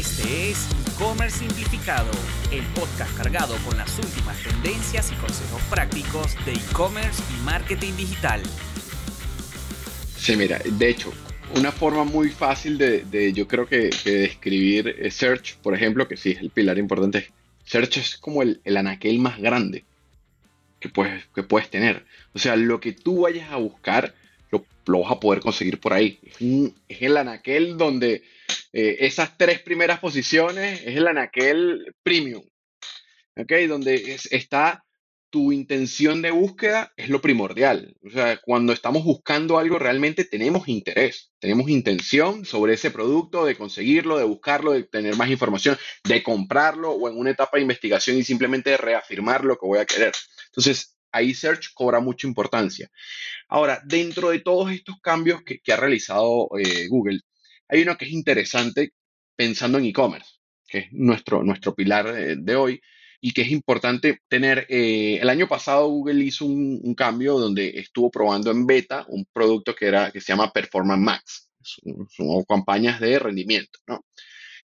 Este es E-Commerce Simplificado, el podcast cargado con las últimas tendencias y consejos prácticos de e-commerce y marketing digital. Sí, mira, de hecho, una forma muy fácil de, yo creo que, describir Search, por ejemplo, que sí es el pilar importante. Search es como el, anaquel más grande que puedes, que puedes tener. O sea, lo que tú vayas a buscar, lo, vas a poder conseguir por ahí. Es, el anaquel donde eh, esas tres primeras posiciones es el anaquel premium. ¿Ok? Donde está tu intención de búsqueda es lo primordial. O sea, cuando estamos buscando algo, realmente tenemos interés, tenemos intención sobre ese producto, de conseguirlo, de buscarlo, de tener más información, de comprarlo o en una etapa de investigación y simplemente reafirmar lo que voy a querer. Entonces, ahí Search cobra mucha importancia. Ahora, dentro de todos estos cambios que, ha realizado eh, Google, hay uno que es interesante pensando en e-commerce, que es nuestro, nuestro pilar de hoy y que es importante tener. Eh, el año pasado Google hizo un, cambio donde estuvo probando en beta un producto que, era, que se llama Performance Max. Son, campañas de rendimiento, ¿no?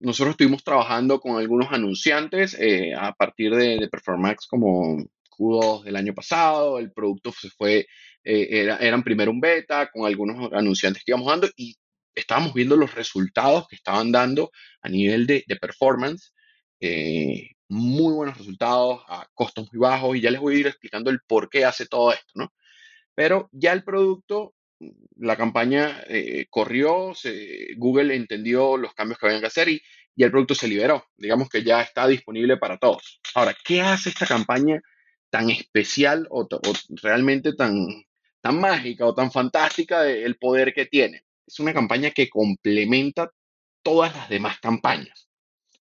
Nosotros estuvimos trabajando con algunos anunciantes eh, a partir de, de Performance Max como Q2 del año pasado. El producto se fue, eh, era, eran primero un beta con algunos anunciantes que íbamos dando y estábamos viendo los resultados que estaban dando a nivel de, performance eh, muy buenos resultados a costos muy bajos y ya les voy a ir explicando el por qué hace todo esto, ¿no? Pero ya el producto, la campaña eh, corrió, Google entendió los cambios que habían que hacer y, y el producto se liberó. Digamos que ya está disponible para todos. Ahora, ¿qué hace esta campaña tan especial o, realmente tan, tan mágica o tan fantástica del poder que tiene? Es una campaña que complementa todas las demás campañas.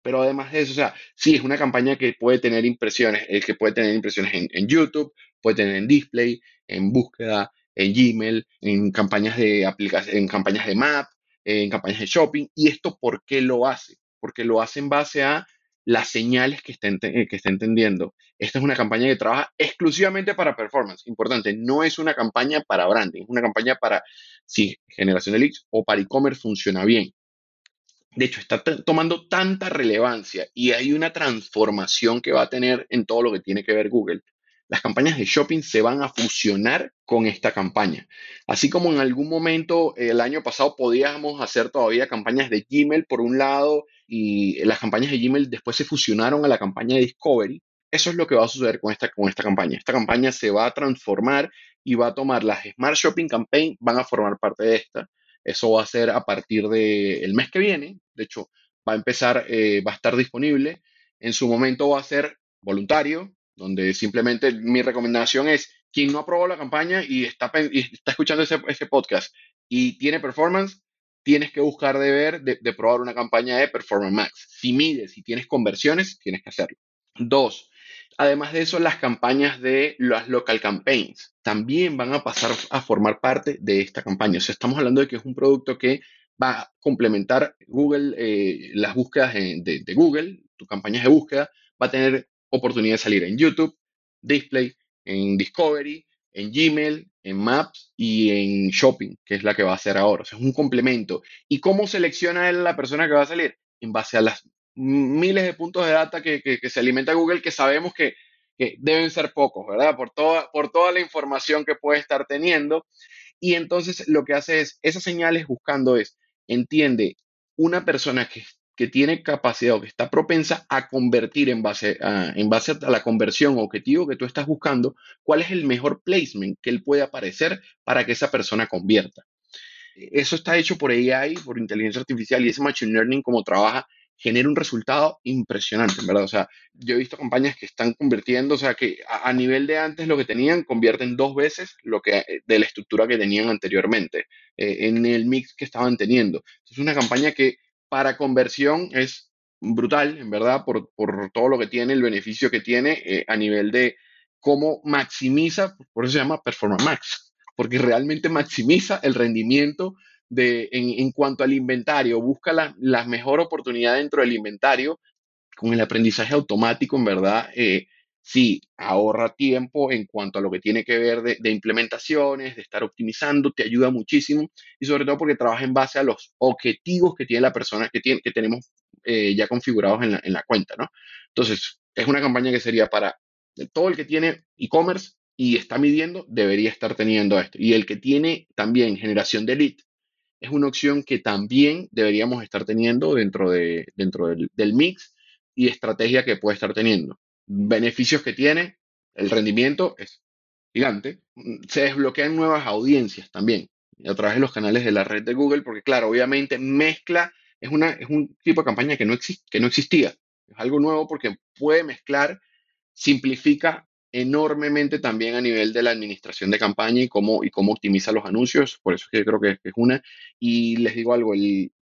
Pero además de eso, o sea, sí, es una campaña que puede tener impresiones, el que puede tener impresiones en, YouTube, puede tener en display, en búsqueda, en Gmail, en campañas de aplicación, en campañas de Map, en campañas de shopping. ¿Y esto por qué lo hace? Porque lo hace en base a las señales que está, que está entendiendo. Esta es una campaña que trabaja exclusivamente para performance. Importante, no es una campaña para branding, es una campaña para, sí, generación de leads o para e-commerce funciona bien de hecho, está tomando tanta relevancia y hay una transformación que va a tener en todo lo que tiene que ver Google. Las campañas de shopping se van a fusionar con esta campaña. Así como en algún momento el año pasado podíamos hacer todavía campañas de Gmail por un lado y las campañas de Gmail después se fusionaron a la campaña de Discovery. Eso es lo que va a suceder con esta, con esta campaña. Esta campaña se va a transformar y va a tomar las Smart Shopping Campaign, van a formar parte de esta eso va a ser a partir del mes que viene. De hecho, va a empezar, eh, va a estar disponible. En su momento va a ser voluntario, donde simplemente mi recomendación es quien no aprobó la campaña y está, está escuchando ese, podcast y tiene performance, tienes que buscar de ver, de, de, probar una campaña de Performance Max. Si mides y tienes conversiones, tienes que hacerlo. Dos, Además de eso, las campañas de las local campaigns también van a pasar a formar parte de esta campaña. O sea, estamos hablando de que es un producto que va a complementar Google, eh, las búsquedas de, Google, tus campañas de búsqueda, va a tener oportunidad de salir en YouTube, Display, en Discovery, en Gmail, en Maps y en Shopping, que es la que va a hacer ahora. O sea, es un complemento. ¿Y cómo selecciona la persona que va a salir? En base a las miles de puntos de data que, se alimenta Google que sabemos que, deben ser pocos, ¿verdad? Por toda, por toda la información que puede estar teniendo. Y entonces lo que hace es, esas señales buscando es, entiende, una persona que, que tiene capacidad o que está propensa a convertir en base a, la conversión objetivo que tú estás buscando, cuál es el mejor placement que él puede aparecer para que esa persona convierta. Eso está hecho por AI, por inteligencia artificial y ese machine learning como trabaja genera un resultado impresionante, ¿verdad? O sea, yo he visto campañas que están convirtiendo, o sea, que a, nivel de antes lo que tenían, convierten dos veces lo que eh, de la estructura que tenían anteriormente, eh, en el mix que estaban teniendo. Es una campaña que para conversión es brutal, en verdad, por, todo lo que tiene, el beneficio que tiene eh, a nivel de cómo maximiza, por eso se llama Performance Max, porque realmente maximiza el rendimiento de, en, cuanto al inventario, busca la, mejor oportunidad dentro del inventario con el aprendizaje automático, en verdad, eh, sí, ahorra tiempo en cuanto a lo que tiene que ver de, implementaciones, de estar optimizando, te ayuda muchísimo y sobre todo porque trabaja en base a los objetivos que tiene la persona, que, tiene, que tenemos eh, ya configurados en la, en la cuenta, ¿no? Entonces, es una campaña que sería para todo el que tiene e-commerce y está midiendo, debería estar teniendo esto. Y el que tiene también generación de lead, es una opción que también deberíamos estar teniendo dentro, de, dentro del mix y estrategia que puede estar teniendo. Beneficios que tiene, el rendimiento es gigante. Se desbloquean nuevas audiencias también a través de los canales de la red de Google, porque claro, obviamente mezcla, es, una, es un tipo de campaña que no, que no existía. Es algo nuevo porque puede mezclar, simplifica enormemente también a nivel de la administración de campaña y cómo, y cómo optimiza los anuncios. Por eso es que creo que, es una. Y les digo algo,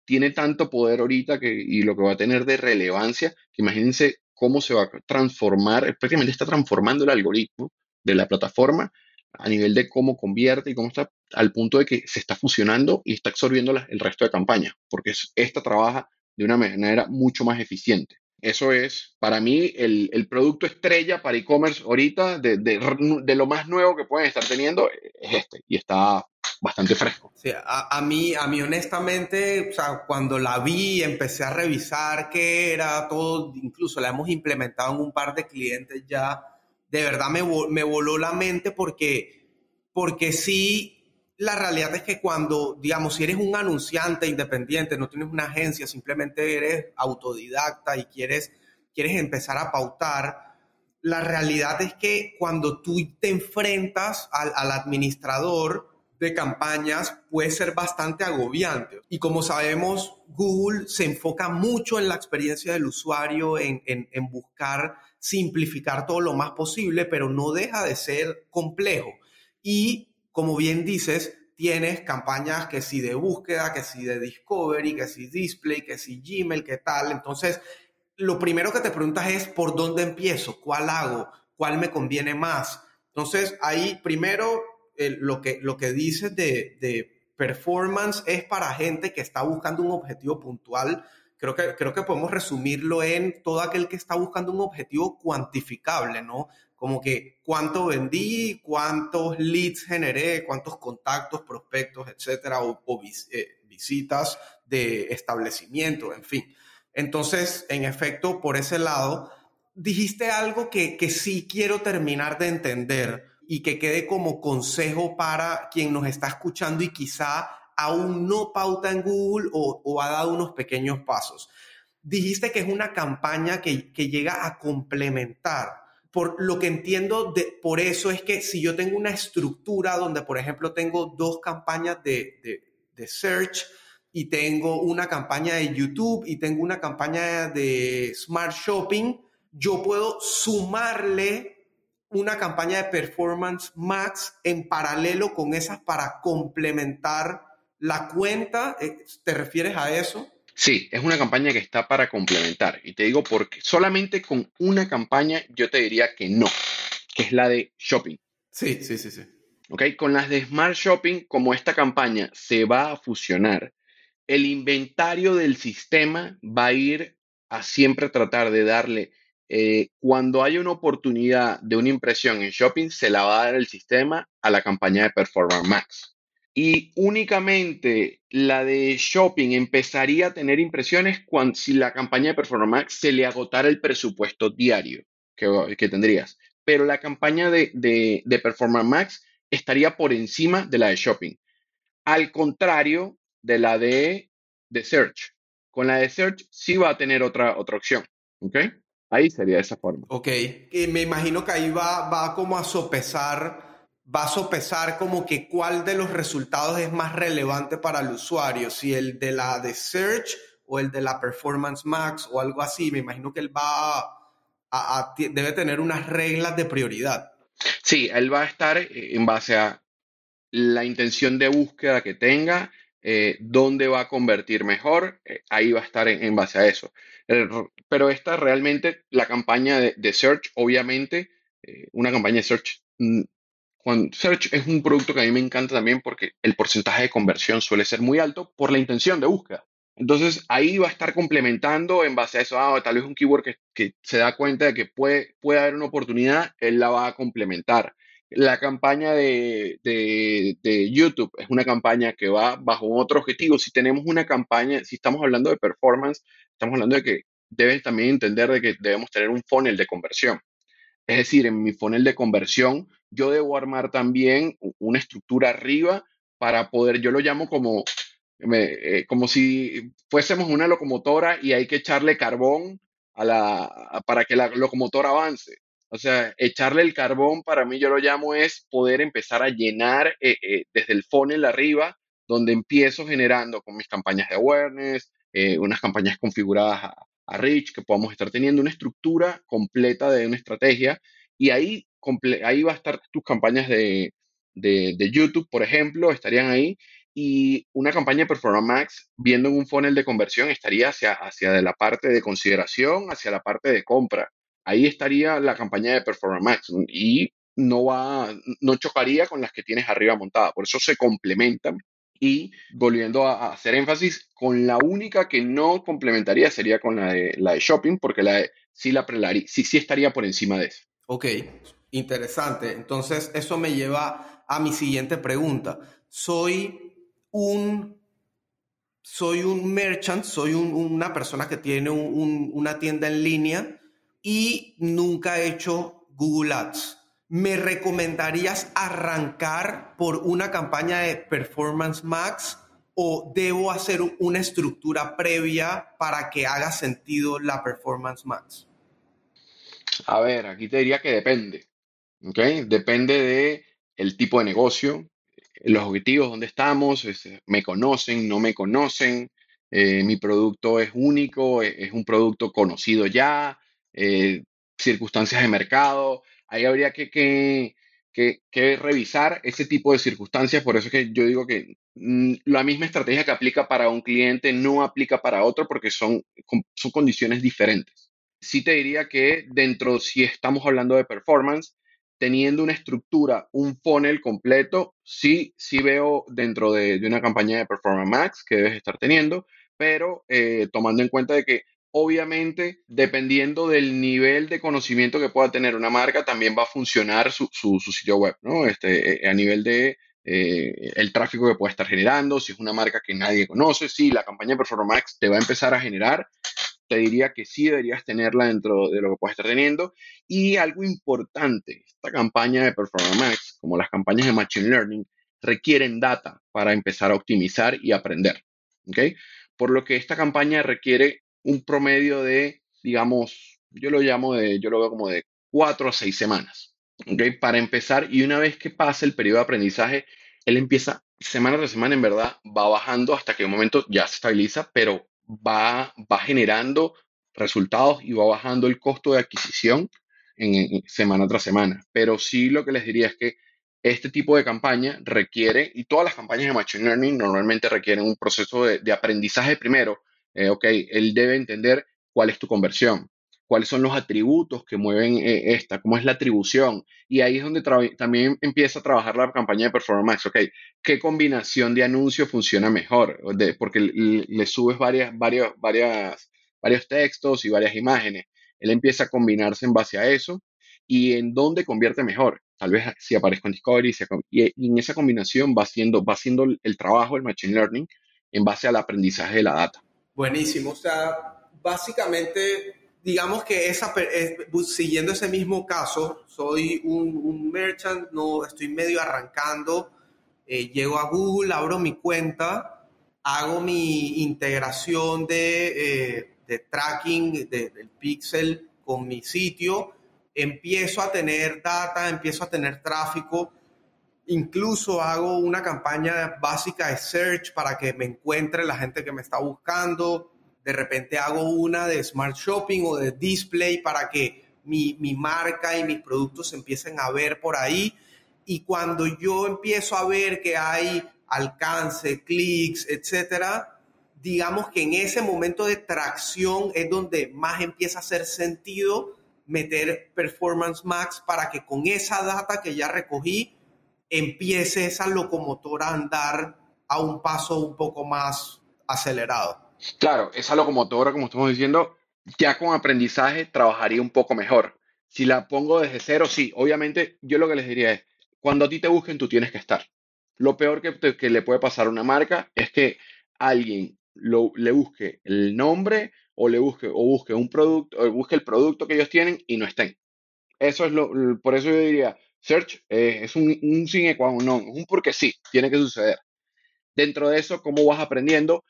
tiene tanto poder ahorita que, y lo que va a tener de relevancia, que imagínense cómo se va a transformar, prácticamente está transformando el algoritmo de la plataforma a nivel de cómo convierte y cómo está al punto de que se está fusionando y está absorbiendo el resto de campañas, porque esta trabaja de una manera mucho más eficiente. Eso es, para mí, el, producto estrella para e-commerce ahorita, de, lo más nuevo que pueden estar teniendo, es este, y está bastante fresco. Sí, a, mí, a mí honestamente, o sea, cuando la vi, empecé a revisar qué era todo, incluso la hemos implementado en un par de clientes ya, de verdad me, me voló la mente porque, porque sí, la realidad es que cuando, digamos, si eres un anunciante independiente, no tienes una agencia, simplemente eres autodidacta y quieres, quieres empezar a pautar, la realidad es que cuando tú te enfrentas al, al administrador de campañas puede ser bastante agobiante. Y como sabemos, Google se enfoca mucho en la experiencia del usuario, en, en, en buscar simplificar todo lo más posible, pero no deja de ser complejo. Y como bien dices, tienes campañas que si de búsqueda, que si de discovery, que si display, que si Gmail, que tal. Entonces, lo primero que te preguntas es por dónde empiezo, cuál hago, cuál me conviene más. Entonces, ahí primero lo, que, lo que dices de, de performance es para gente que está buscando un objetivo puntual. Creo que, creo que podemos resumirlo en todo aquel que está buscando un objetivo cuantificable, ¿no? como que cuánto vendí, cuántos leads generé, cuántos contactos, prospectos, etcétera, o, eh, visitas de establecimiento, en fin. Entonces, en efecto, por ese lado, dijiste algo que, que sí quiero terminar de entender y que quede como consejo para quien nos está escuchando y quizá aún no pauta en Google o, ha dado unos pequeños pasos. Dijiste que es una campaña que, que llega a complementar por lo que entiendo, de, por eso es que si yo tengo una estructura donde, por ejemplo, tengo dos campañas de, de, search y tengo una campaña de YouTube y tengo una campaña de Smart Shopping, yo puedo sumarle una campaña de Performance Max en paralelo con esas para complementar la cuenta. Eh, ¿Te refieres a eso? Sí, es una campaña que está para complementar. Y te digo porque solamente con una campaña yo te diría que no, que es la de shopping. Sí, sí, sí, sí. ¿Ok? Con las de Smart Shopping, como esta campaña se va a fusionar, el inventario del sistema va a ir a siempre tratar de darle, eh, cuando haya una oportunidad de una impresión en shopping, se la va a dar el sistema a la campaña de Performance Max y únicamente la de shopping empezaría a tener impresiones cuando si la campaña de Performance Max se le agotara el presupuesto diario que, que tendrías. Pero la campaña de, de, de, Performance Max estaría por encima de la de shopping. Al contrario de la de, de Search. Con la de Search sí va a tener otra, otra opción. ¿Ok? Ahí sería de esa forma. Ok. Y me imagino que ahí va, va como a sopesar va a sopesar como que cuál de los resultados es más relevante para el usuario, si el de la de Search o el de la Performance Max o algo así. Me imagino que él va a, debe tener unas reglas de prioridad. Sí, él va a estar eh, en base a la intención de búsqueda que tenga, eh, dónde va a convertir mejor, eh, ahí va a estar en, base a eso. Pero esta realmente, la campaña de, Search, obviamente, una campaña de Search mm, Search es un producto que a mí me encanta también porque el porcentaje de conversión suele ser muy alto por la intención de búsqueda. Entonces ahí va a estar complementando en base a eso, ah, tal vez un keyword que, que, se da cuenta de que puede, puede haber una oportunidad, él la va a complementar. La campaña de, de, YouTube es una campaña que va bajo otro objetivo. Si tenemos una campaña, si estamos hablando de performance, estamos hablando de que debes también entender de que debemos tener un funnel de conversión. Es decir, en mi funnel de conversión, yo debo armar también una estructura arriba para poder, yo lo llamo como, eh, como si fuésemos una locomotora y hay que echarle carbón a la, para que la locomotora avance. O sea, echarle el carbón para mí yo lo llamo es poder empezar a llenar eh, eh, desde el funnel arriba, donde empiezo generando con mis campañas de awareness, unas campañas configuradas a, a Rich, que podamos estar teniendo una estructura completa de una estrategia y ahí, ahí va a estar tus campañas de, de, YouTube, por ejemplo, estarían ahí y una campaña de Performance Max viendo en un funnel de conversión estaría hacia, hacia de la parte de consideración, hacia la parte de compra. Ahí estaría la campaña de Performance Max y no va, no chocaría con las que tienes arriba montada. Por eso se complementan y volviendo a, hacer énfasis, con la única que no complementaría sería con la de, la de shopping, porque la de, sí, la sí, sí estaría por encima de eso. Ok, interesante. Entonces, eso me lleva a mi siguiente pregunta. Soy un, soy un merchant, soy una persona que tiene una tienda en línea y nunca he hecho Google Ads. ¿Me recomendarías arrancar por una campaña de Performance Max o debo hacer una estructura previa para que haga sentido la Performance Max? A ver, aquí te diría que depende. ¿ok? Depende de el tipo de negocio, los objetivos, dónde estamos, me conocen, no me conocen, eh, mi producto es único, es, un producto conocido ya, eh, circunstancias de mercado ahí habría que, que, revisar ese tipo de circunstancias. Por eso es que yo digo que mm, la misma estrategia que aplica para un cliente no aplica para otro porque son, son condiciones diferentes. Sí te diría que dentro, si estamos hablando de performance, teniendo una estructura, un funnel completo, sí, sí veo dentro de, una campaña de Performance Max que debes estar teniendo, pero eh, tomando en cuenta de que Obviamente, dependiendo del nivel de conocimiento que pueda tener una marca, también va a funcionar su, sitio web, ¿no? Este, eh, a nivel de eh, el tráfico que puede estar generando, si es una marca que nadie conoce, si la campaña de Performance te va a empezar a generar, te diría que sí deberías tenerla dentro de lo que puedes estar teniendo. Y algo importante, esta campaña de Performance como las campañas de Machine Learning, requieren data para empezar a optimizar y aprender. ¿ok? Por lo que esta campaña requiere un promedio de, digamos, yo lo llamo de, yo lo veo como de cuatro a seis semanas, ¿okay? Para empezar, y una vez que pase el periodo de aprendizaje, él empieza semana tras semana, en verdad, va bajando hasta que un momento ya se estabiliza, pero va, va generando resultados y va bajando el costo de adquisición en, semana tras semana. Pero sí lo que les diría es que este tipo de campaña requiere, y todas las campañas de Machine Learning normalmente requieren un proceso de aprendizaje primero, eh, ok, él debe entender cuál es tu conversión, cuáles son los atributos que mueven eh, esta, cómo es la atribución. Y ahí es donde también empieza a trabajar la campaña de Performance. Ok, ¿qué combinación de anuncios funciona mejor? porque le, subes varias, varias, varias, varios textos y varias imágenes. Él empieza a combinarse en base a eso y en dónde convierte mejor. Tal vez si aparezco en Discovery y, en esa combinación va haciendo, va haciendo el trabajo, el Machine Learning, en base al aprendizaje de la data. Buenísimo. O sea, básicamente, digamos que esa, siguiendo ese mismo caso, soy un, merchant, no estoy medio arrancando, eh, llego a Google, abro mi cuenta, hago mi integración de, eh, de tracking del pixel con mi sitio, empiezo a tener data, empiezo a tener tráfico Incluso hago una campaña básica de search para que me encuentre la gente que me está buscando. De repente hago una de smart shopping o de display para que mi, marca y mis productos empiecen a ver por ahí. Y cuando yo empiezo a ver que hay alcance, clics, etcétera, digamos que en ese momento de tracción es donde más empieza a hacer sentido meter Performance Max para que con esa data que ya recogí empiece esa locomotora a andar a un paso un poco más acelerado. Claro, esa locomotora, como estamos diciendo, ya con aprendizaje trabajaría un poco mejor. Si la pongo desde cero, sí, obviamente yo lo que les diría es, cuando a ti te busquen, tú tienes que estar. Lo peor que, le puede pasar a una marca es que alguien le busque el nombre o le busque o busque un producto o busque el producto que ellos tienen y no estén. Eso es lo, por eso yo diría, search eh, es un, un sin no, un porque sí, tiene que suceder. Dentro de eso, cómo vas aprendiendo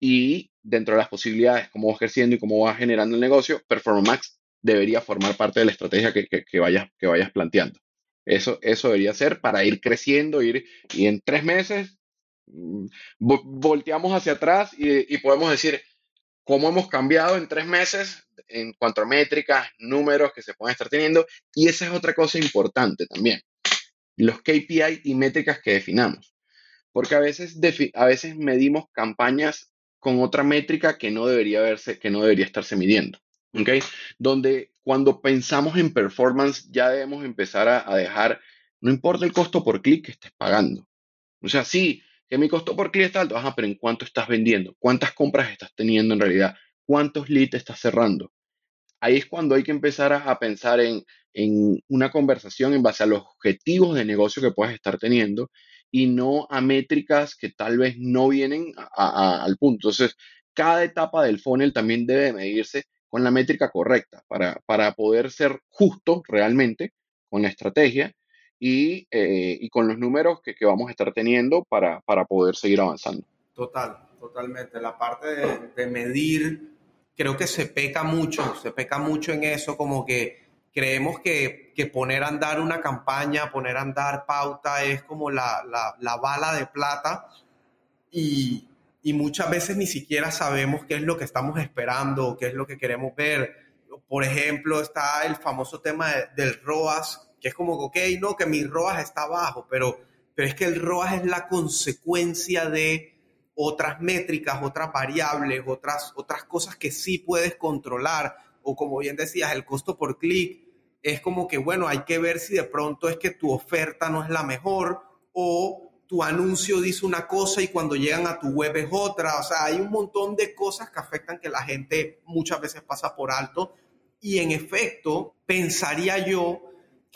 y dentro de las posibilidades, cómo vas creciendo y cómo vas generando el negocio, Performance Max debería formar parte de la estrategia que, vayas, planteando. Eso, eso debería ser para ir creciendo, ir, y en tres meses mm, volteamos hacia atrás y podemos decir cómo hemos cambiado en tres meses en cuanto a métricas, números que se pueden estar teniendo. Y esa es otra cosa importante también. Los KPI y métricas que definamos. Porque a veces, a veces medimos campañas con otra métrica que no debería verse, que no debería estarse midiendo. ¿Ok? Donde cuando pensamos en performance ya debemos empezar a, a dejar, no importa el costo por clic que estés pagando. O sea, sí, que mi costo por clic está alto, ajá, pero ¿en cuánto estás vendiendo? ¿Cuántas compras estás teniendo en realidad? ¿Cuántos leads estás cerrando? Ahí es cuando hay que empezar a, pensar en, una conversación en base a los objetivos de negocio que puedas estar teniendo y no a métricas que tal vez no vienen al punto. Entonces, cada etapa del funnel también debe medirse con la métrica correcta para, para poder ser justo realmente con la estrategia y, eh, y con los números que, que, vamos a estar teniendo para, para, poder seguir avanzando. Total, totalmente. La parte de, de, medir, creo que se peca mucho, se peca mucho en eso, como que creemos que, que poner a andar una campaña, poner a andar pauta es como la, la, la bala de plata y, y muchas veces ni siquiera sabemos qué es lo que estamos esperando, qué es lo que queremos ver. Por ejemplo, está el famoso tema del ROAS, que es como, ok, no, que mi ROAS está bajo, pero, pero es que el ROAS es la consecuencia de otras métricas, otras variables, otras, otras cosas que sí puedes controlar, o como bien decías, el costo por clic, es como que, bueno, hay que ver si de pronto es que tu oferta no es la mejor o tu anuncio dice una cosa y cuando llegan a tu web es otra. O sea, hay un montón de cosas que afectan que la gente muchas veces pasa por alto. Y en efecto, pensaría yo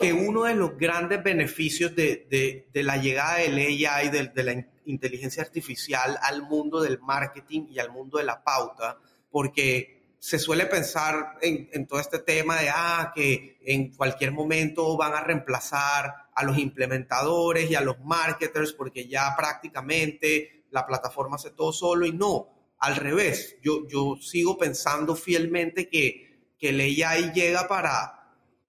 que uno de los grandes beneficios de, la llegada del AI, de, de, la inteligencia artificial al mundo del marketing y al mundo de la pauta, porque se suele pensar en, todo este tema de ah, que en cualquier momento van a reemplazar a los implementadores y a los marketers porque ya prácticamente la plataforma hace todo solo y no, al revés, yo, yo sigo pensando fielmente que, que el AI llega para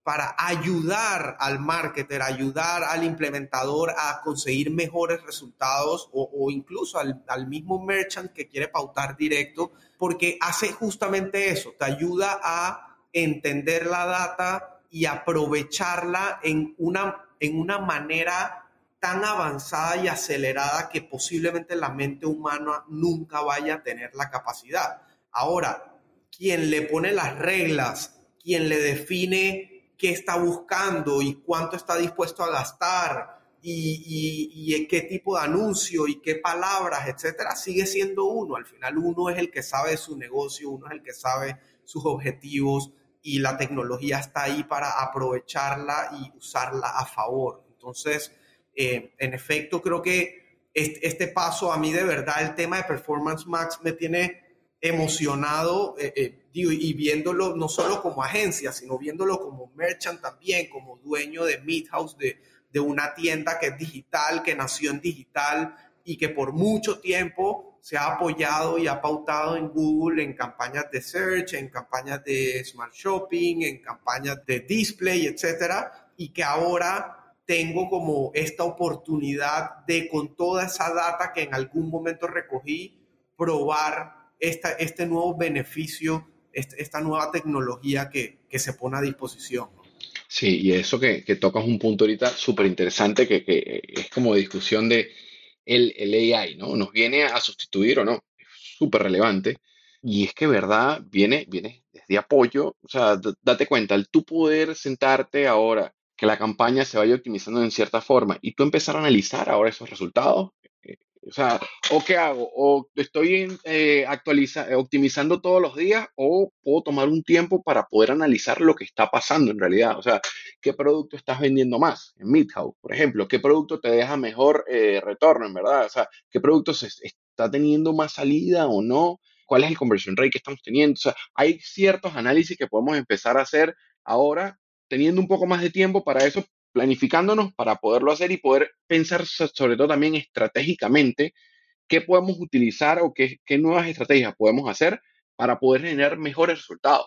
para ayudar al marketer, ayudar al implementador a conseguir mejores resultados o, incluso al, al, mismo merchant que quiere pautar directo, porque hace justamente eso, te ayuda a entender la data y aprovecharla en una, en una manera tan avanzada y acelerada que posiblemente la mente humana nunca vaya a tener la capacidad. Ahora, quien le pone las reglas, quien le define qué está buscando y cuánto está dispuesto a gastar y, qué tipo de anuncio y qué palabras, etcétera, sigue siendo uno. Al final uno es el que sabe su negocio, uno es el que sabe sus objetivos y la tecnología está ahí para aprovecharla y usarla a favor. Entonces, eh, en efecto, creo que este, este, paso a mí de verdad, el tema de Performance Max me tiene emocionado. Eh, eh, y viéndolo no solo como agencia, sino viéndolo como merchant también, como dueño de Midhouse, de, de una tienda que es digital, que nació en digital y que por mucho tiempo se ha apoyado y ha pautado en Google en campañas de search, en campañas de smart shopping, en campañas de display, etcétera, y que ahora tengo como esta oportunidad de con toda esa data que en algún momento recogí, probar esta, este nuevo beneficio esta nueva tecnología que, que, se pone a disposición. Sí, y eso que, que tocas un punto ahorita súper interesante, que, que, es como discusión de el, el, AI, ¿no? ¿Nos viene a sustituir o no? Es súper relevante. Y es que, ¿verdad? Viene, viene desde apoyo. O sea, date cuenta, el tú poder sentarte ahora, que la campaña se vaya optimizando en cierta forma y tú empezar a analizar ahora esos resultados, O sea, ¿o qué hago? ¿O estoy eh, optimizando todos los días o puedo tomar un tiempo para poder analizar lo que está pasando en realidad? O sea, ¿qué producto estás vendiendo más en Midhouse, por ejemplo? ¿Qué producto te deja mejor eh, retorno, en verdad? O sea, ¿qué producto está teniendo más salida o no? ¿Cuál es el conversion rate que estamos teniendo? O sea, hay ciertos análisis que podemos empezar a hacer ahora teniendo un poco más de tiempo para eso, planificándonos para poderlo hacer y poder pensar sobre todo también estratégicamente qué podemos utilizar o qué, nuevas estrategias podemos hacer para poder generar mejores resultados.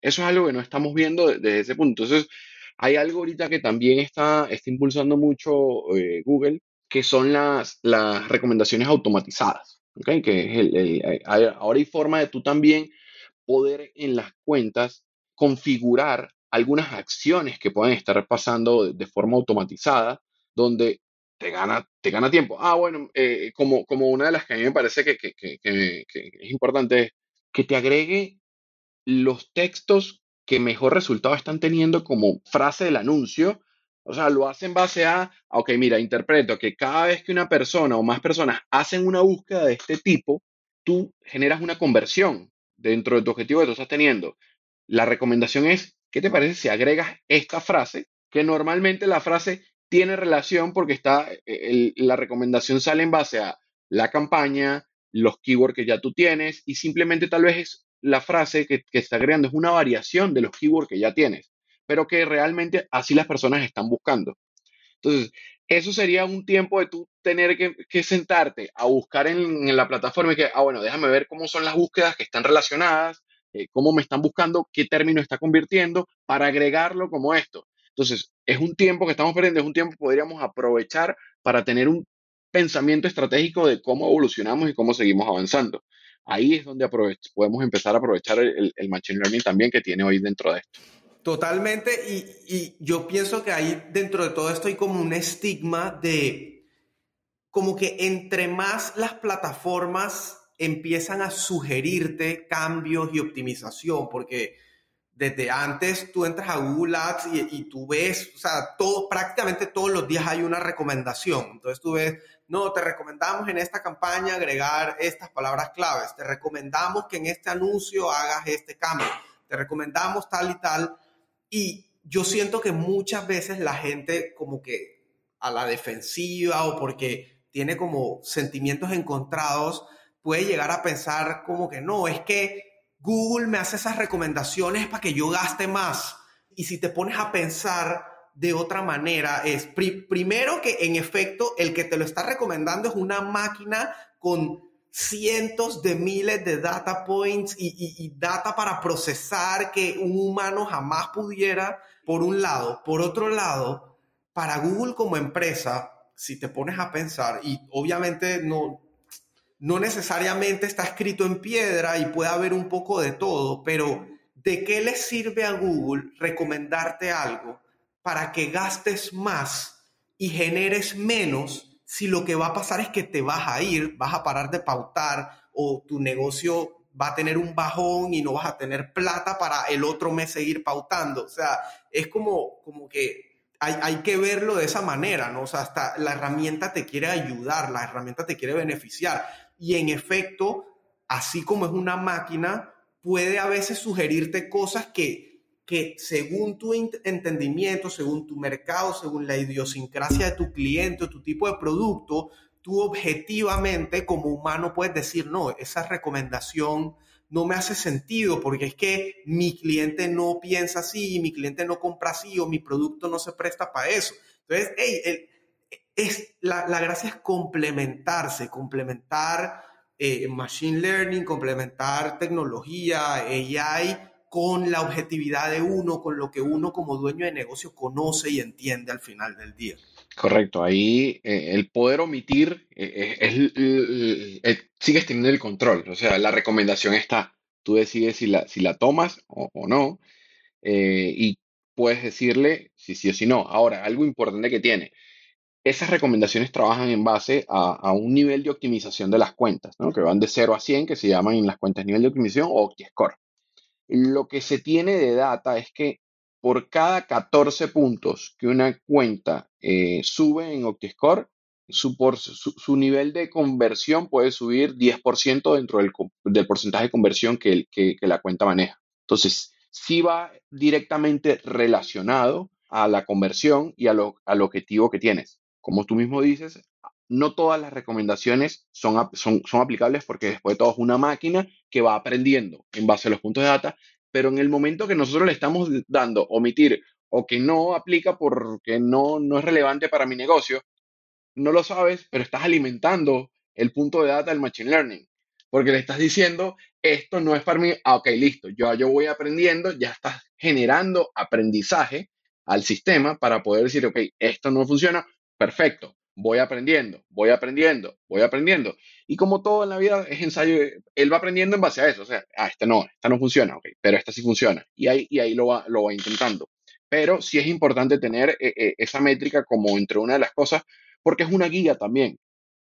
Eso es algo que no estamos viendo desde ese punto. Entonces, hay algo ahorita que también está, está impulsando mucho eh, Google, que son las, las recomendaciones automatizadas. Que el, ahora hay forma de tú también poder en las cuentas configurar algunas acciones que pueden estar pasando de, forma automatizada, donde te gana, te gana tiempo. Ah, bueno, eh, como, como una de las que a mí me parece que, que, que, es importante es que te agregue los textos que mejor resultado están teniendo como frase del anuncio. O sea, lo hacen base a, ok, mira, interpreto que cada vez que una persona o más personas hacen una búsqueda de este tipo, tú generas una conversión dentro de tu objetivo que tú estás teniendo. La recomendación es ¿Qué te parece si agregas esta frase? Que normalmente la frase tiene relación porque está, eh, la recomendación sale en base a la campaña, los keywords que ya tú tienes y simplemente tal vez es la frase que, está agregando es una variación de los keywords que ya tienes, pero que realmente así las personas están buscando. Entonces, eso sería un tiempo de tú tener que, sentarte a buscar en, en, la plataforma y que, ah, bueno, déjame ver cómo son las búsquedas que están relacionadas, eh, cómo me están buscando, qué término está convirtiendo para agregarlo como esto. Entonces, es un tiempo que estamos perdiendo, es un tiempo que podríamos aprovechar para tener un pensamiento estratégico de cómo evolucionamos y cómo seguimos avanzando. Ahí es donde podemos empezar a aprovechar el, Machine Learning también que tiene hoy dentro de esto. Totalmente, y, y yo pienso que ahí dentro de todo esto hay como un estigma de como que entre más las plataformas empiezan a sugerirte cambios y optimización, porque desde antes tú entras a Google Ads y, tú ves, o sea, todo, prácticamente todos los días hay una recomendación. Entonces tú ves, no, te recomendamos en esta campaña agregar estas palabras claves, te recomendamos que en este anuncio hagas este cambio, te recomendamos tal y tal. Y yo siento que muchas veces la gente como que a la defensiva o porque tiene como sentimientos encontrados, puede llegar a pensar como que no, es que Google me hace esas recomendaciones para que yo gaste más. Y si te pones a pensar de otra manera, es primero que en efecto el que te lo está recomendando es una máquina con cientos de miles de data points y, y, data para procesar que un humano jamás pudiera, por un lado. Por otro lado, para Google como empresa, si te pones a pensar, y obviamente no, no necesariamente está escrito en piedra y puede haber un poco de todo, pero ¿de qué le sirve a Google recomendarte algo para que gastes más y generes menos si lo que va a pasar es que te vas a ir, vas a parar de pautar o tu negocio va a tener un bajón y no vas a tener plata para el otro mes seguir pautando? O sea, es como, como que hay, hay, que verlo de esa manera, ¿no? O sea, hasta la herramienta te quiere ayudar, la herramienta te quiere beneficiar y en efecto, así como es una máquina, puede a veces sugerirte cosas que, que según tu entendimiento, según tu mercado, según la idiosincrasia de tu cliente, tu tipo de producto, tú objetivamente como humano puedes decir, no, esa recomendación no me hace sentido porque es que mi cliente no piensa así, mi cliente no compra así o mi producto no se presta para eso. Entonces, hey, el, es, la, gracia es complementarse, complementar eh, machine learning, complementar tecnología, AI, con la objetividad de uno, con lo que uno como dueño de negocio conoce y entiende al final del día. Correcto, ahí eh, el poder omitir eh, sigues teniendo el control, o sea, la recomendación está, tú decides si la, si la tomas o no, y puedes decirle si sí o si no. Ahora, algo importante que tiene, esas recomendaciones trabajan en base a, un nivel de optimización de las cuentas, que van de 0 a 100, que se llaman en las cuentas nivel de optimización o OptiScore. Lo que se tiene de data es que por cada 14 puntos que una cuenta eh, sube en OptiScore, su, nivel de conversión puede subir 10% dentro del, porcentaje de conversión que, la cuenta maneja. Entonces, sí va directamente relacionado a la conversión y al objetivo que tienes. Como tú mismo dices, no todas las recomendaciones son, son, son aplicables porque después de todo es una máquina que va aprendiendo en base a los puntos de data, pero en el momento que nosotros le estamos dando omitir o que no aplica porque no, no es relevante para mi negocio, no lo sabes, pero estás alimentando el punto de data del Machine Learning. Porque le estás diciendo, esto no es para mí, ah, ok, listo, yo, yo voy aprendiendo, ya estás generando aprendizaje al sistema para poder decir, ok, esto no funciona, perfecto, voy aprendiendo, voy aprendiendo, voy aprendiendo. Y como todo en la vida es ensayo, él va aprendiendo en base a eso, o sea, ah, esta no, esta no funciona, ok, pero esta sí funciona. Y ahí, y ahí lo, va, lo va intentando. Pero sí es importante tener eh, eh, esa métrica como entre una de las cosas, porque es una guía también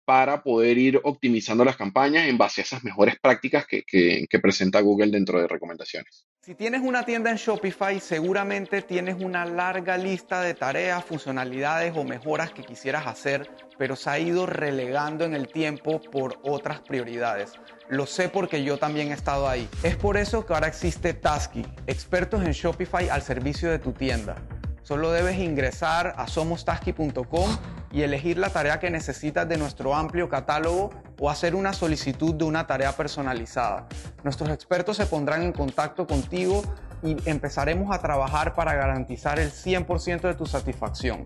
para poder ir optimizando las campañas en base a esas mejores prácticas que, presenta Google dentro de recomendaciones. Si tienes una tienda en Shopify, seguramente tienes una larga lista de tareas, funcionalidades o mejoras que quisieras hacer, pero se ha ido relegando en el tiempo por otras prioridades. Lo sé porque yo también he estado ahí. Es por eso que ahora existe Tasky, expertos en Shopify al servicio de tu tienda. Solo debes ingresar a somostasky.com y elegir la tarea que necesitas de nuestro amplio catálogo o hacer una solicitud de una tarea personalizada. Nuestros expertos se pondrán en contacto contigo y empezaremos a trabajar para garantizar el 100% de tu satisfacción.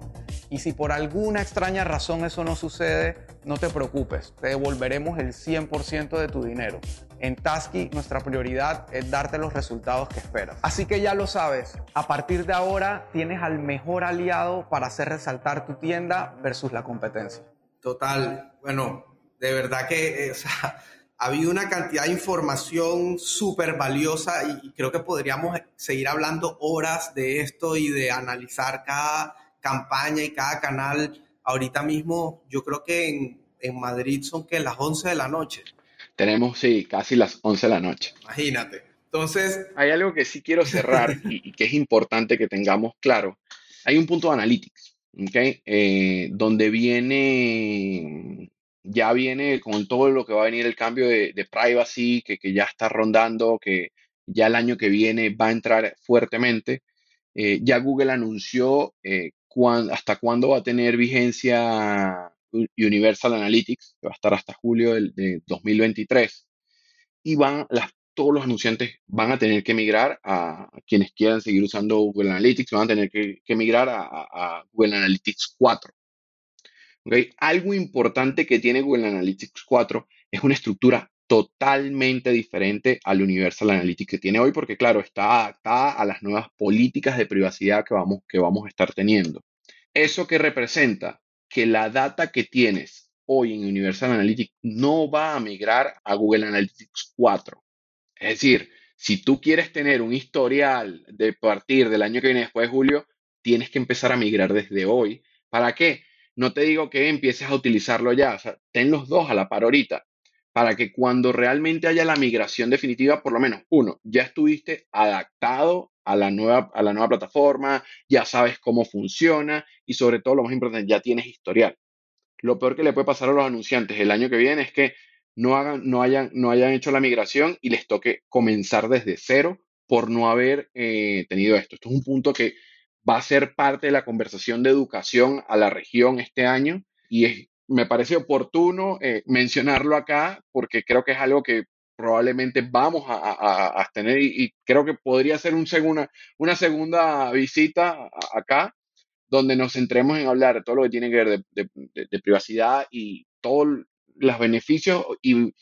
Y si por alguna extraña razón eso no sucede, no te preocupes, te devolveremos el 100% de tu dinero. En Tasky nuestra prioridad es darte los resultados que esperas. Así que ya lo sabes, a partir de ahora tienes al mejor aliado para hacer resaltar tu tienda versus la competencia. Total, bueno, de verdad que eh, habido una cantidad de información súper valiosa y creo que podríamos seguir hablando horas de esto y de analizar cada campaña y cada canal. Ahorita mismo, yo creo que en, en Madrid son que las 11 de la noche. Tenemos, sí, casi las 11 de la noche. Imagínate. Entonces... Hay algo que sí quiero cerrar y, que es importante que tengamos claro. Hay un punto de analytics, ¿ok? Eh, donde viene ya viene con todo lo que va a venir el cambio de, privacy, que, ya está rondando, que ya el año que viene va a entrar fuertemente. Eh, ya Google anunció eh, hasta cuándo va a tener vigencia Universal Analytics, que va a estar hasta julio de 2023. Y van, todos los anunciantes van a tener que migrar a, quienes quieran seguir usando Google Analytics, van a tener que, migrar a, a Google Analytics 4. Algo importante que tiene Google Analytics 4 es una estructura totalmente diferente al Universal Analytics que tiene hoy, porque claro, está adaptada a las nuevas políticas de privacidad que vamos, que vamos a estar teniendo. ¿Eso que representa? Que la data que tienes hoy en Universal Analytics no va a migrar a Google Analytics 4. Es decir, si tú quieres tener un historial de partir del año que viene después de julio, tienes que empezar a migrar desde hoy. ¿Para qué? No te digo que empieces a utilizarlo ya, ten los dos a la par ahorita, para que cuando realmente haya la migración definitiva, por lo menos uno, ya estuviste adaptado a la nueva, a la nueva plataforma, ya sabes cómo funciona y sobre todo lo más importante, ya tienes historial. Lo peor que le puede pasar a los anunciantes el año que viene es que no, hagan, no, hayan, no hayan hecho la migración y les toque comenzar desde cero por no haber eh, tenido esto. Esto es un punto que va a ser parte de la conversación de educación a la región este año. Y me parece oportuno eh, mencionarlo acá porque creo que es algo que probablemente vamos a, tener y, creo que podría ser un segunda, una segunda visita acá donde nos centremos en hablar de todo lo que tiene que ver de, de privacidad y todos los beneficios y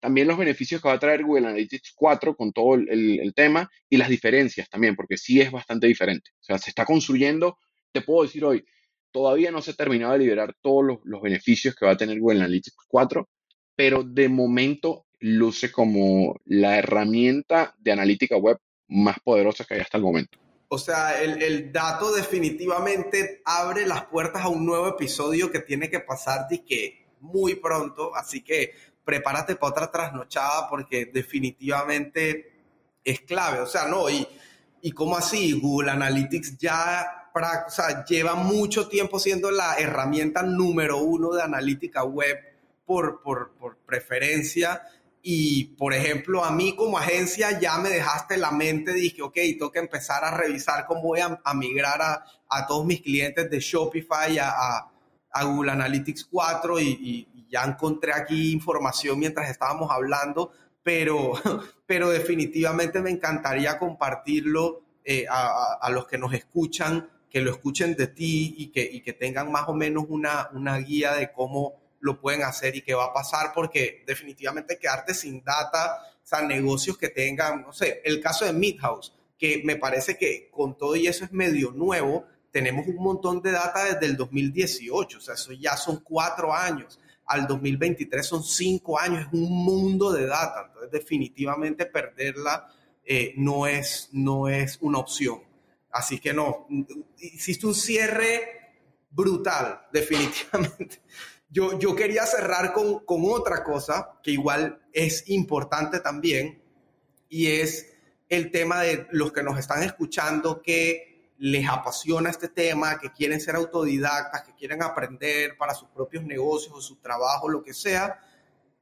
también los beneficios que va a traer Google Analytics 4 con todo el, tema y las diferencias también, porque sí es bastante diferente. O sea, se está construyendo, te puedo decir hoy, todavía no se ha terminado de liberar todos los, beneficios que va a tener Google Analytics 4, pero de momento luce como la herramienta de analítica web más poderosa que hay hasta el momento. O sea, el, dato definitivamente abre las puertas a un nuevo episodio que tiene que pasar de que muy pronto, así que prepárate para otra trasnochada porque definitivamente es clave. O sea, no, y, y cómo así, Google Analytics ya o sea, lleva mucho tiempo siendo la herramienta número uno de analítica web por, por, por preferencia. Y, por ejemplo, a mí como agencia ya me dejaste la mente, dije, ok, tengo que empezar a revisar cómo voy a, migrar a, a, todos mis clientes de Shopify a, a Google Analytics 4 y, ya encontré aquí información mientras estábamos hablando, pero, pero definitivamente me encantaría compartirlo eh, a, a, los que nos escuchan, que lo escuchen de ti y que, y que tengan más o menos una, una guía de cómo lo pueden hacer y qué va a pasar, porque definitivamente quedarte sin data, o sea, negocios que tengan, no sé, el caso de Midhouse, que me parece que con todo y eso es medio nuevo, tenemos un montón de data desde el 2018, o sea, eso ya son cuatro años. Al 2023 son cinco años, es un mundo de data. Entonces, definitivamente perderla eh, no, es, no es una opción. Así que no, hiciste un cierre brutal, definitivamente. Yo, yo quería cerrar con, con otra cosa que igual es importante también, y es el tema de los que nos están escuchando que les apasiona este tema, que quieren ser autodidactas, que quieren aprender para sus propios negocios o su trabajo, lo que sea.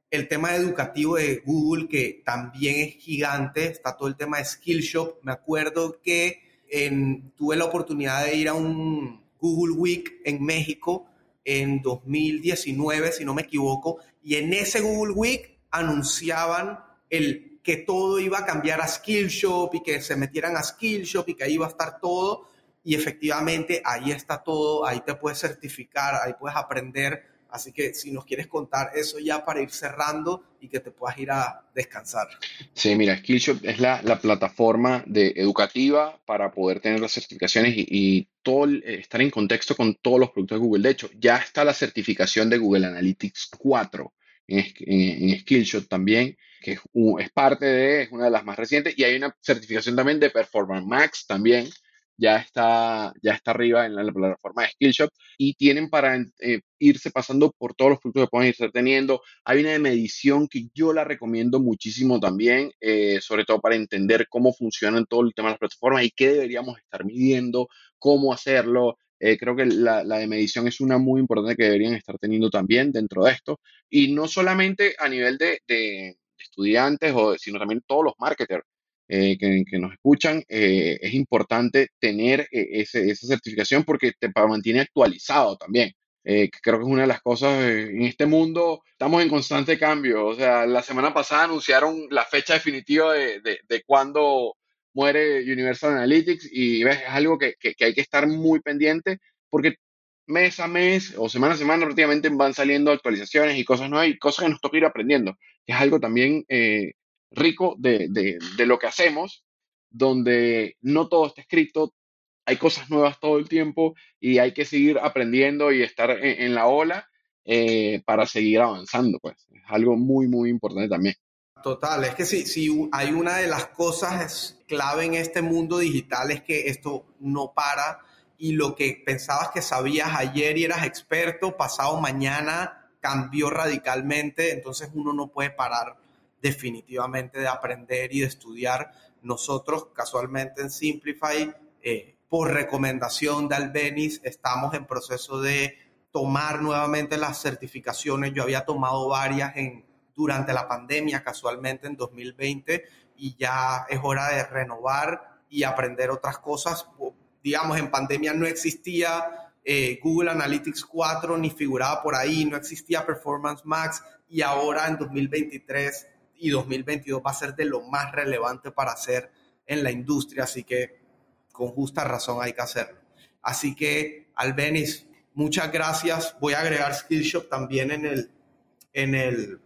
El tema educativo de Google, que también es gigante, está todo el tema de Skillshop. Me acuerdo que tuve la oportunidad de ir a un Google Week en México en 2019, si no me equivoco, y en ese Google Week anunciaban el que todo iba a cambiar a Skillshop y que se metieran a Skillshop y que ahí iba a estar todo. Y efectivamente ahí está todo, ahí te puedes certificar, ahí puedes aprender. Así que si nos quieres contar eso ya para ir cerrando y que te puedas ir a descansar. Sí, mira, Skillshop es la, la plataforma de educativa para poder tener las certificaciones y, todo, estar en contexto con todos los productos de Google. De hecho, ya está la certificación de Google Analytics 4 en, Skillshop también que es, parte de, es una de las más recientes, y hay una certificación también de Performance Max también, ya está, ya está arriba en la, plataforma de Skillshop, y tienen para eh, irse pasando por todos los puntos que pueden ir teniendo. Hay una de medición que yo la recomiendo muchísimo también, eh, sobre todo para entender cómo funcionan todo el tema de las plataformas y qué deberíamos estar midiendo, cómo hacerlo, eh, creo que la, la, de medición es una muy importante que deberían estar teniendo también dentro de esto. Y no solamente a nivel de, de, estudiantes, o, sino también todos los marketers eh, que, que, nos escuchan, eh, es importante tener eh, ese, esa certificación porque te mantiene actualizado también. creo que es una de las cosas en este mundo, estamos en constante cambio. O sea, la semana pasada anunciaron la fecha definitiva de, de, de cuándo muere Universal Analytics y ves, es algo que, que, que, hay que estar muy pendiente porque mes a mes o semana a semana prácticamente van saliendo actualizaciones y cosas nuevas y cosas que nos toca ir aprendiendo es algo también eh, rico de, de, lo que hacemos, donde no todo está escrito, hay cosas nuevas todo el tiempo y hay que seguir aprendiendo y estar en, la ola eh, para seguir avanzando, pues. Es algo muy, muy importante también. Total, es que si, hay una de las cosas clave en este mundo digital es que esto no para y lo que pensabas que sabías ayer y eras experto, pasado mañana cambió radicalmente, entonces uno no puede parar definitivamente de aprender y de estudiar. Nosotros casualmente en Simplify, eh, por recomendación de Albenis, estamos en proceso de tomar nuevamente las certificaciones. Yo había tomado varias en, durante la pandemia, casualmente en 2020, y ya es hora de renovar y aprender otras cosas. Digamos, en pandemia no existía eh, Google Analytics 4 ni figuraba por ahí, no existía Performance Max y ahora en 2023 y 2022 va a ser de lo más relevante para hacer en la industria, así que con justa razón hay que hacerlo. Así que, Albenis, muchas gracias. Voy a agregar Skillshop también en, el, en, el,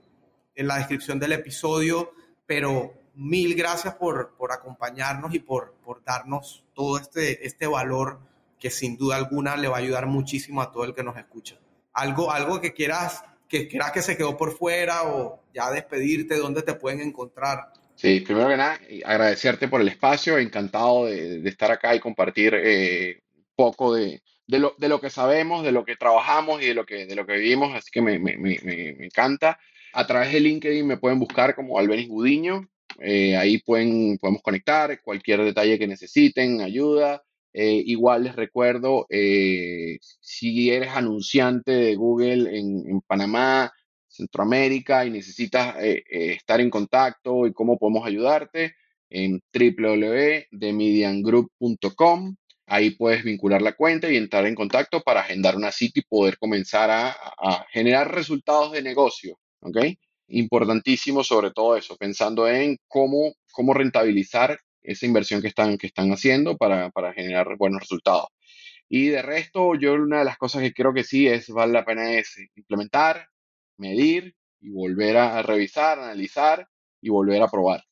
en la descripción del episodio, pero mil gracias por, por acompañarnos y por, por darnos todo este, este valor que sin duda alguna le va a ayudar muchísimo a todo el que nos escucha. Algo, algo que quieras que quieras que se quedó por fuera o ya despedirte, ¿dónde te pueden encontrar? Sí, primero que nada, agradecerte por el espacio, encantado de, estar acá y compartir eh, poco de, de, lo, de, lo, que sabemos, de lo que trabajamos y de lo que, de lo que vivimos, así que me, me, me, me encanta. A través de LinkedIn me pueden buscar como Albenis Gudiño, eh, ahí pueden, podemos conectar, cualquier detalle que necesiten, ayuda, Eh, igual les recuerdo, eh, si eres anunciante de Google en, Panamá, Centroamérica y necesitas estar en contacto y cómo podemos ayudarte, en www.demediangroup.com. Ahí puedes vincular la cuenta y entrar en contacto para agendar una cita y poder comenzar a generar resultados de negocio. ¿Ok? Importantísimo sobre todo eso, pensando en cómo, cómo rentabilizar esa inversión que están, que están haciendo para, para generar buenos resultados. Y de resto, yo una de las cosas que creo que sí es, vale la pena es implementar, medir y volver a, revisar, analizar y volver a probar.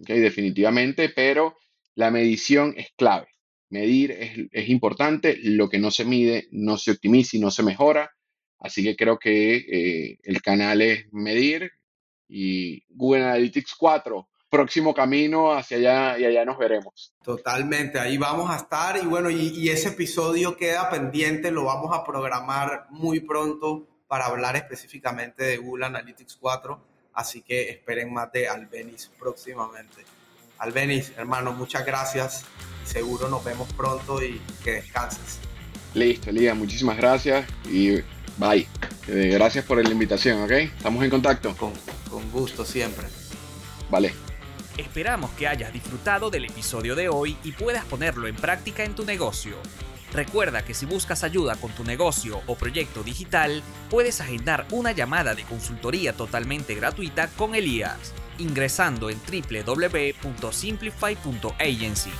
¿Okay? Definitivamente, pero la medición es clave. Medir es, es, importante, lo que no se mide no se optimiza y no se mejora. Así que creo que eh, el canal es medir y Google Analytics 4 próximo camino hacia allá y allá nos veremos. Totalmente, ahí vamos a estar y bueno, y, ese episodio queda pendiente, lo vamos a programar muy pronto para hablar específicamente de Google Analytics 4, así que esperen más de Albenis próximamente. Albenis, hermano, muchas gracias, seguro nos vemos pronto y que descanses. Listo, Lía, muchísimas gracias y bye. Eh, gracias por la invitación, ¿ok? Estamos en contacto. Con, con gusto siempre. Vale. Esperamos que hayas disfrutado del episodio de hoy y puedas ponerlo en práctica en tu negocio. Recuerda que si buscas ayuda con tu negocio o proyecto digital, puedes agendar una llamada de consultoría totalmente gratuita con Elías, ingresando en www.simplify.agency.